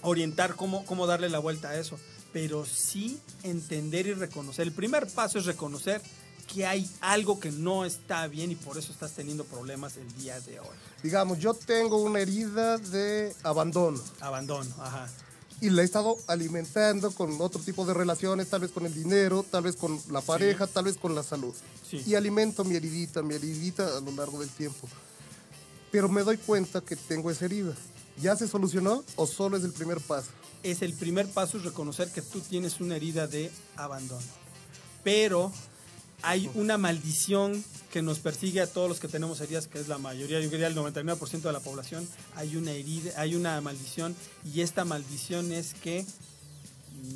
orientar cómo, cómo darle la vuelta a eso. Pero sí entender y reconocer. El primer paso es reconocer que hay algo que no está bien y por eso estás teniendo problemas el día de hoy. Digamos, yo tengo una herida de abandono Abandono, ajá. y la he estado alimentando con otro tipo de relaciones, tal vez con el dinero, tal vez con la pareja, tal vez con la salud. Sí. Y alimento mi heridita, mi heridita a lo largo del tiempo. Pero me doy cuenta que tengo esa herida. ¿Ya se solucionó o solo es el primer paso? es el primer paso es reconocer que tú tienes una herida de abandono. Pero hay una maldición que nos persigue a todos los que tenemos heridas, que es la mayoría, yo diría el 99% de la población. Hay una herida, hay una maldición y esta maldición es que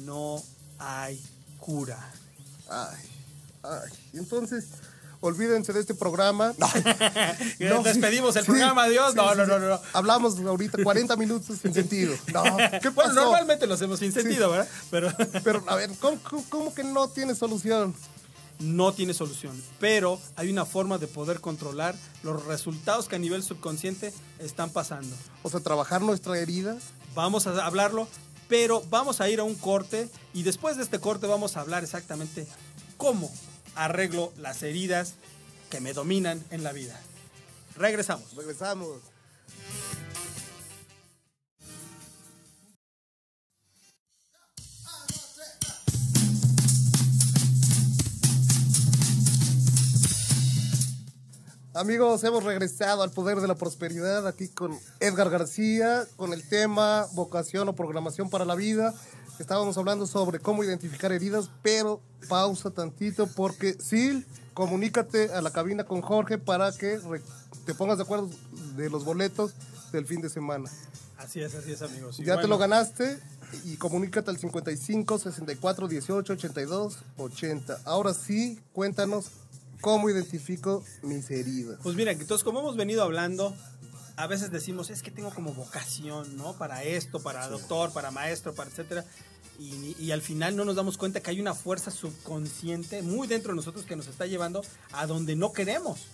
no hay cura. Ay, ay. Entonces, olvídense de este programa. No, Despedimos el sí, programa, adiós. sí, no, sí, no, no, no. Hablamos ahorita 40 minutos sin sentido. No, ¿qué Bueno, pasó? normalmente lo hacemos sin sentido, ¿verdad? Pero Pero, a ver, ¿cómo, cómo- cómo que no tiene solución? No tiene solución. Pero hay una forma de poder controlar los resultados que a nivel subconsciente están pasando. O sea, trabajar nuestra herida. Vamos a hablarlo, pero vamos a ir a un corte y después de este corte vamos a hablar exactamente cómo arreglo las heridas que me dominan en la vida. Regresamos. Regresamos. Amigos, hemos regresado al poder de la prosperidad aquí con Edgar García, con el tema vocación o programación para la vida. Estábamos hablando sobre cómo identificar heridas, pero pausa tantito porque Sil, comunícate a la cabina con Jorge para que te pongas de acuerdo de los boletos del fin de semana. Así es, así es, amigos. Y ya te lo ganaste y comunícate al 55 64 18 82 80. Ahora sí, cuéntanos cómo identifico mis heridas. Pues mira, entonces como hemos venido hablando, a veces decimos, es que tengo como vocación, ¿no? Para esto, para doctor, para maestro, para etcétera. Y, y al final no nos damos cuenta que hay una fuerza subconsciente muy dentro de nosotros que nos está llevando a donde no queremos.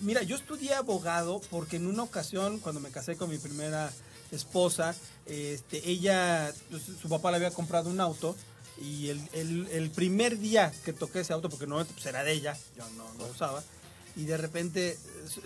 Mira, yo estudié abogado porque en una ocasión, cuando me casé con mi primera esposa, este, ella, pues, su papá le había comprado un auto y el, el- el primer día que toqué ese auto, porque normalmente pues, era de ella, yo no lo usaba, y de repente eh,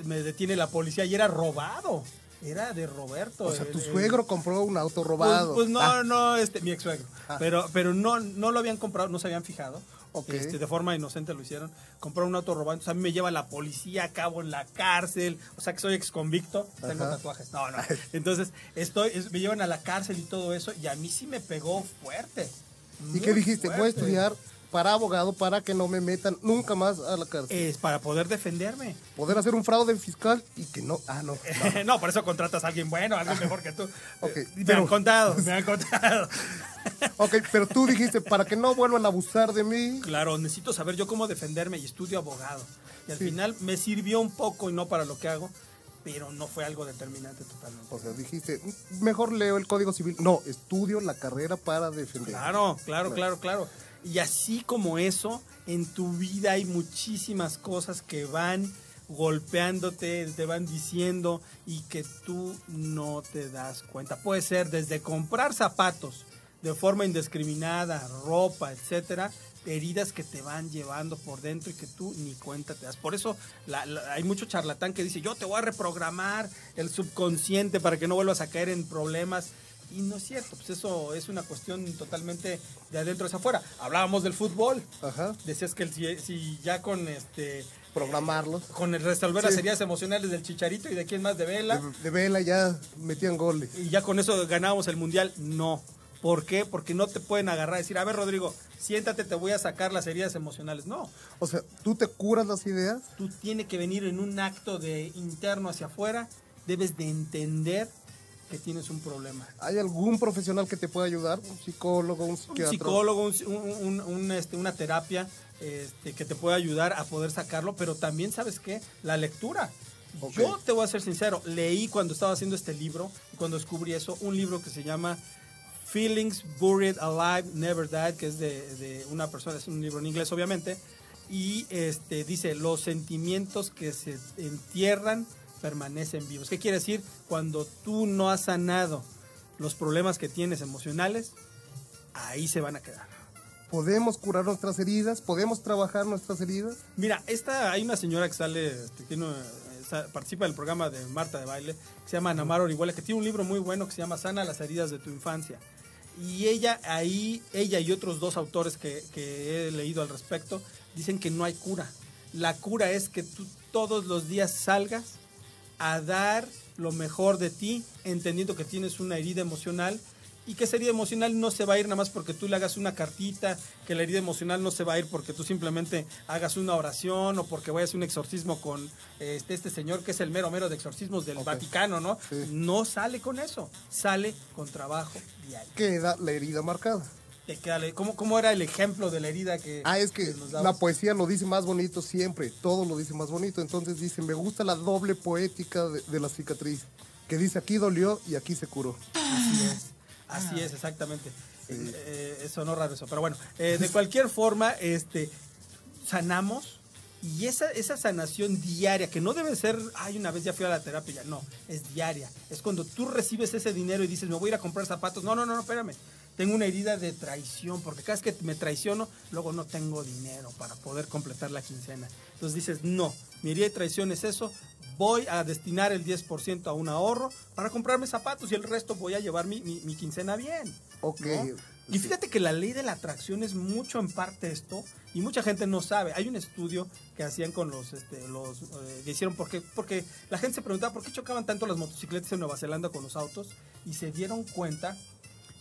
me detiene la policía y era robado. Era de Roberto. O sea, tu el- suegro compró un auto pues, robado. pues no, Ah, no, este, mi ex suegro. Ah. Pero, pero no, no lo habían comprado, no se habían fijado. Ok. Este, de forma inocente lo hicieron. Compraron un auto robado. Entonces a mí me lleva la policía, acabo en la cárcel. O sea que soy ex convicto. Tengo Ajá. tatuajes. No, no. Entonces estoy, es- me llevan a la cárcel y todo eso. Y a mí sí me pegó fuerte. ¿Y qué dijiste? Voy a fuerte. estudiar para abogado para que no me metan nunca más a la cárcel. Es para poder defenderme. Poder hacer un fraude fiscal y que no. Ah, no. no. no, por eso contratas a alguien bueno, a alguien mejor que tú. Ok, Eh, me pero- han contado, me han contado. Ok, pero tú dijiste, para que no vuelvan a abusar de mí. Claro, necesito saber yo cómo defenderme y estudio abogado. Y al Sí. final me sirvió un poco y no para lo que hago, pero no fue algo determinante totalmente. O sea, dijiste, mejor leo el Código Civil. No, estudio la carrera para defender. Claro, claro, claro, claro. Y así como eso, en tu vida hay muchísimas cosas que van golpeándote, te van diciendo y que tú no te das cuenta. Puede ser desde comprar zapatos de forma indiscriminada, ropa, etcétera, heridas que te van llevando por dentro y que tú ni cuenta te das. Por eso la- la- hay mucho charlatán que dice, yo te voy a reprogramar el subconsciente para que no vuelvas a caer en problemas. Y no es cierto, pues eso es una cuestión totalmente de adentro hacia afuera. Hablábamos del fútbol. Ajá. Decías que el- si, si ya con este Programarlos. con el resolver las Sí. heridas emocionales del Chicharito y de quién más de Vela De, de vela ya metían goles. y ya con eso ganábamos el mundial, no. ¿Por qué? Porque no te pueden agarrar y decir, a ver Rodrigo, siéntate, te voy a sacar las heridas emocionales. No, O sea, tú te curas las ideas. tú tienes que venir en un acto de interno hacia afuera, debes de entender que tienes un problema. ¿Hay algún profesional que te pueda ayudar? ¿Un psicólogo, un un psiquiatra? psicólogo, un, un- un- este, una terapia este, que te pueda ayudar a poder sacarlo, pero también, ¿sabes qué? La lectura. Yo te voy a ser sincero, leí cuando estaba haciendo este libro, cuando descubrí eso, un libro que se llama Feelings Buried Alive, Never Died, que es de, de una persona, es un libro en inglés obviamente, y este, dice, los sentimientos que se entierran permanecen vivos. ¿Qué quiere decir? Cuando tú no has sanado los problemas que tienes emocionales, ahí se van a quedar. ¿Podemos curar nuestras heridas? ¿Podemos trabajar nuestras heridas? Mira, esta, hay una señora que sale, este, tiene, una- sa- participa del programa de Marta de Baile, que se llama Anamar Orihuela, que tiene un libro muy bueno que se llama Sana las heridas de tu infancia. Y ella ahí, ella y otros dos autores que, que he leído al respecto, dicen que no hay cura. La cura es que tú todos los días salgas a dar lo mejor de ti, entendiendo que tienes una herida emocional y que esa herida emocional no se va a ir nada más porque tú le hagas una cartita, que la herida emocional no se va a ir porque tú simplemente hagas una oración o porque vayas a un exorcismo con este, este señor que es el mero mero de exorcismos del. Vaticano, ¿no? Sí. No sale con eso, sale con trabajo diario. Queda la herida marcada. ¿Cómo, ¿Cómo era el ejemplo de la herida que.? Ah, es que nos la poesía lo dice más bonito siempre, todo lo dice más bonito. Entonces dice, me gusta la doble poética de, de la cicatriz, que dice aquí dolió y aquí se curó. Así es, así es, exactamente. Eh, eh, eso no raro eso, pero bueno, eh, de cualquier forma, este, sanamos y esa, esa sanación diaria, que no debe ser, ay, una vez ya fui a la terapia, no, es diaria. Es cuando tú recibes ese dinero y dices, me voy a ir a comprar zapatos. No, no, no, no, espérame. Tengo una herida de traición, porque cada vez que me traiciono, luego no tengo dinero para poder completar la quincena. Entonces dices, no, mi herida de traición es eso, voy a destinar el 10% a un ahorro para comprarme zapatos y el resto voy a llevar mi, mi- mi quincena bien. Ok. ¿no? Y fíjate que la ley de la atracción es mucho en parte esto y mucha gente no sabe. Hay un estudio que hacían con los, este, los eh, que hicieron porque, porque la gente se preguntaba por qué chocaban tanto las motocicletas en Nueva Zelanda con los autos y se dieron cuenta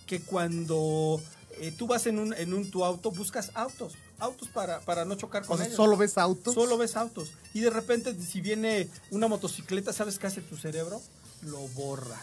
que cuando eh, tú vas en un, en un tu auto buscas autos, autos para, para no chocar O con sea, ellos. solo ves autos. Solo ves autos. Y de repente, si viene una motocicleta, ¿sabes qué hace tu cerebro? Lo borra.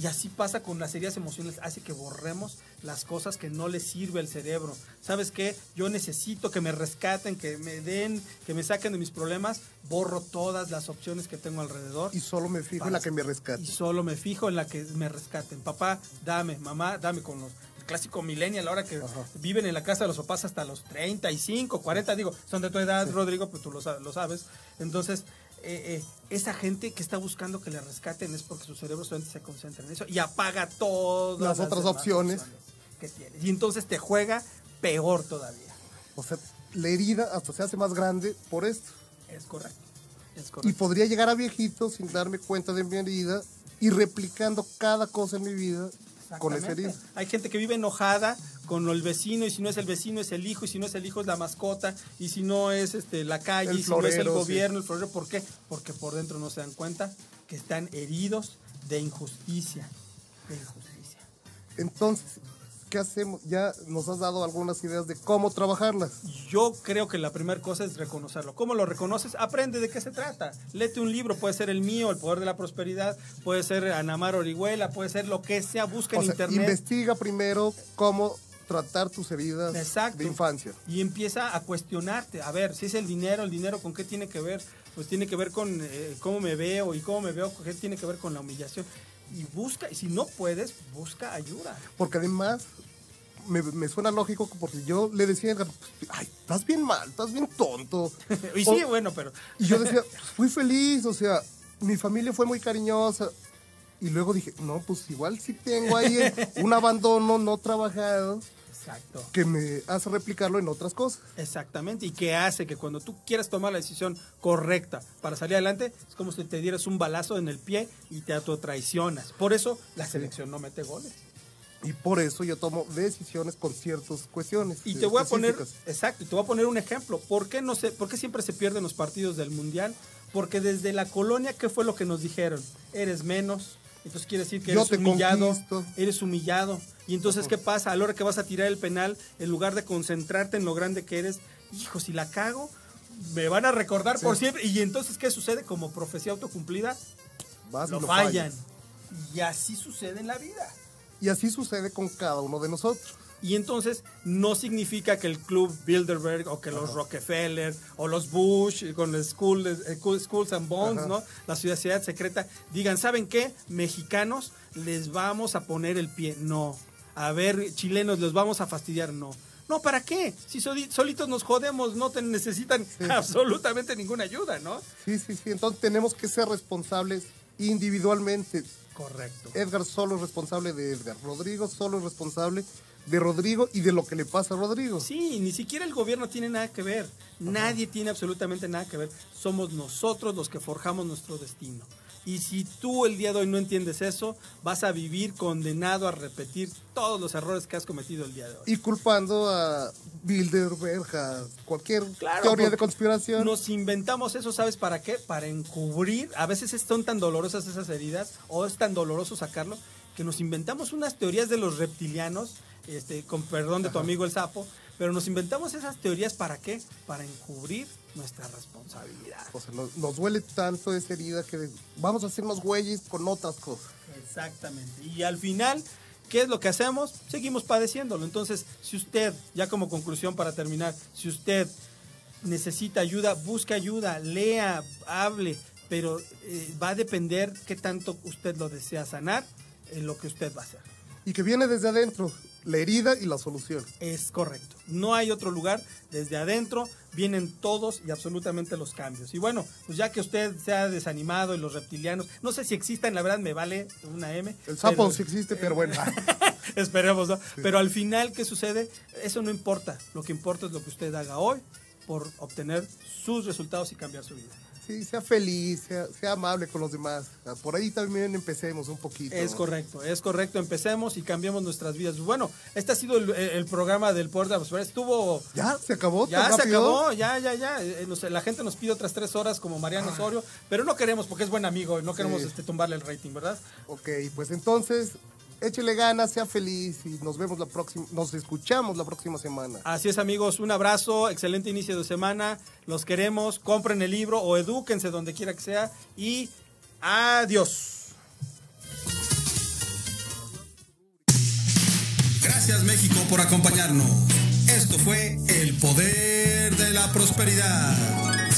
Y así pasa con las heridas emocionales. Hace que borremos las cosas que no le sirve al cerebro. ¿Sabes qué? Yo necesito que me rescaten, que me den, que me saquen de mis problemas. Borro todas las opciones que tengo alrededor. Y solo me fijo en la que me rescata. Y solo me fijo en la que me rescaten. Papá, dame, mamá, dame con los clásico millennial, ahora que viven en la casa de los papás hasta los 35, 40, digo, son de tu edad, Rodrigo, pues tú lo sabes. Entonces, eh, eh, esa gente que está buscando que le rescaten es porque su cerebro solamente se concentra en eso y apaga todas Las otras opciones. que tiene. Y entonces te juega peor todavía. O sea, la herida hasta se hace más grande por esto. Es correcto. Es Y correcto. podría llegar a viejito sin darme cuenta de mi herida y replicando cada cosa en mi vida con. Exactamente. Hay gente que vive enojada con el vecino y si no es el vecino es el hijo y si no es el hijo es la mascota y si no es este la calle El y si no es el sí. gobierno, el florero, ¿por qué? Porque por dentro no se dan cuenta que están heridos de injusticia, de injusticia. Entonces, ¿qué hacemos? Ya nos has dado algunas ideas de cómo trabajarlas. Yo creo que la primera cosa es reconocerlo. ¿Cómo lo reconoces? Aprende de qué se trata. Léete un libro, puede ser el mío, El Poder de la Prosperidad, puede ser Anamar Orihuela, puede ser lo que sea, busca O en sea, internet. investiga primero cómo tratar tus heridas Exacto. de infancia. Y empieza a cuestionarte, a ver, si es el dinero, el dinero con qué tiene que ver, pues tiene que ver con eh, cómo me veo y cómo me veo, qué tiene que ver con la humillación. Y busca, y si no puedes, busca ayuda. Porque además me, me suena lógico porque yo le decía pues, ay, estás bien mal, estás bien tonto. y O- sí, bueno, pero Y yo decía, pues, fui feliz, o sea, mi familia fue muy cariñosa. Y luego dije, no, pues igual sí tengo ahí un abandono no trabajado exacto. que me hace replicarlo en otras cosas. Exactamente, y que hace que cuando tú quieras tomar la decisión correcta para salir adelante, es como si te dieras un balazo en el pie y te autotraicionas. Por eso la selección no mete goles. Y por eso yo tomo decisiones con ciertas cuestiones. Y te voy a poner, exacto, y te voy a poner un ejemplo. ¿Por qué, no se, ¿Por qué siempre se pierden los partidos del Mundial? Porque desde la colonia, ¿qué fue lo que nos dijeron? Eres menos, entonces quiere decir que Yo eres humillado. conquisto. Eres humillado. Y entonces, ¿qué pasa? A la hora que vas a tirar el penal, en lugar de concentrarte en lo grande que eres, hijo, si la cago, me van a recordar por siempre. Y entonces, ¿qué sucede? Como profecía autocumplida, Vas lo lo fallan. fallas. Y así sucede en la vida. Y así sucede con cada uno de nosotros. Y entonces no significa que el club Bilderberg o que los Rockefeller o los Bush con los school, eh, Schools and Bonds, Ajá. ¿no? La sociedad secreta, digan, ¿saben qué? Mexicanos, les vamos a poner el pie. No. A ver, chilenos, les vamos a fastidiar. No. No, ¿para qué? Si soli- solitos nos jodemos, no te necesitan absolutamente ninguna ayuda, ¿no? Sí, sí, sí. Entonces tenemos que ser responsables individualmente. Correcto. Edgar solo es responsable de Edgar. Rodrigo solo es responsable de Rodrigo y de lo que le pasa a Rodrigo. Sí, ni siquiera el gobierno tiene nada que ver. Nadie tiene absolutamente nada que ver. Somos nosotros los que forjamos nuestro destino. Y si tú el día de hoy no entiendes eso, vas a vivir condenado a repetir todos los errores que has cometido el día de hoy. Y culpando a Bilderberg, a cualquier Claro, teoría de conspiración. Nos inventamos eso, ¿sabes para qué? Para encubrir. A veces es- son tan dolorosas esas heridas, o es tan doloroso sacarlo, que nos inventamos unas teorías de los reptilianos, este, con perdón de tu amigo el sapo, pero nos inventamos esas teorías para qué? Para encubrir nuestra responsabilidad. O sea, nos, nos duele tanto esa herida que vamos a hacernos güeyes con otras cosas. Exactamente. Y al final, ¿Qué es lo que hacemos? Seguimos padeciéndolo. Entonces, si usted, ya como conclusión para terminar, si usted necesita ayuda, busque ayuda, lea, hable, pero eh, va a depender qué tanto usted lo desea sanar en lo que usted va a hacer. Y que viene desde adentro, la herida y la solución. Es correcto. No hay otro lugar. Desde adentro vienen todos y absolutamente los cambios. Y bueno, pues ya que usted se ha desanimado y los reptilianos, no sé si existan, la verdad me vale una M. El sapo pero- sí existe, pero bueno. Esperemos, ¿no? Pero al final, ¿qué sucede? Eso no importa. Lo que importa es lo que usted haga hoy por obtener sus resultados y cambiar su vida. Sí, sea feliz, sea, sea amable con los demás. Por ahí también empecemos un poquito. Es correcto, es correcto. Empecemos y cambiemos nuestras vidas. Bueno, este ha sido el, el programa del Poder de la Prosperidad. Estuvo ¿Ya? ¿Se acabó? Ya se acabó, ya, ya, ya. Eh, nos- la gente nos pide otras tres horas como Mariano Osorio, pero no queremos porque es buen amigo y no queremos Sí. este, tumbarle el rating, ¿verdad? Ok, pues entonces, échele ganas, sea feliz y nos vemos la próxima, nos escuchamos la próxima semana. Así es, amigos. Un abrazo, excelente inicio de semana. Los queremos. Compren el libro o edúquense donde quiera que sea. Y adiós. Gracias México por acompañarnos. Esto fue El Poder de la Prosperidad.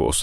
Hevosen.